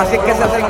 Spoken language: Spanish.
así que se hacen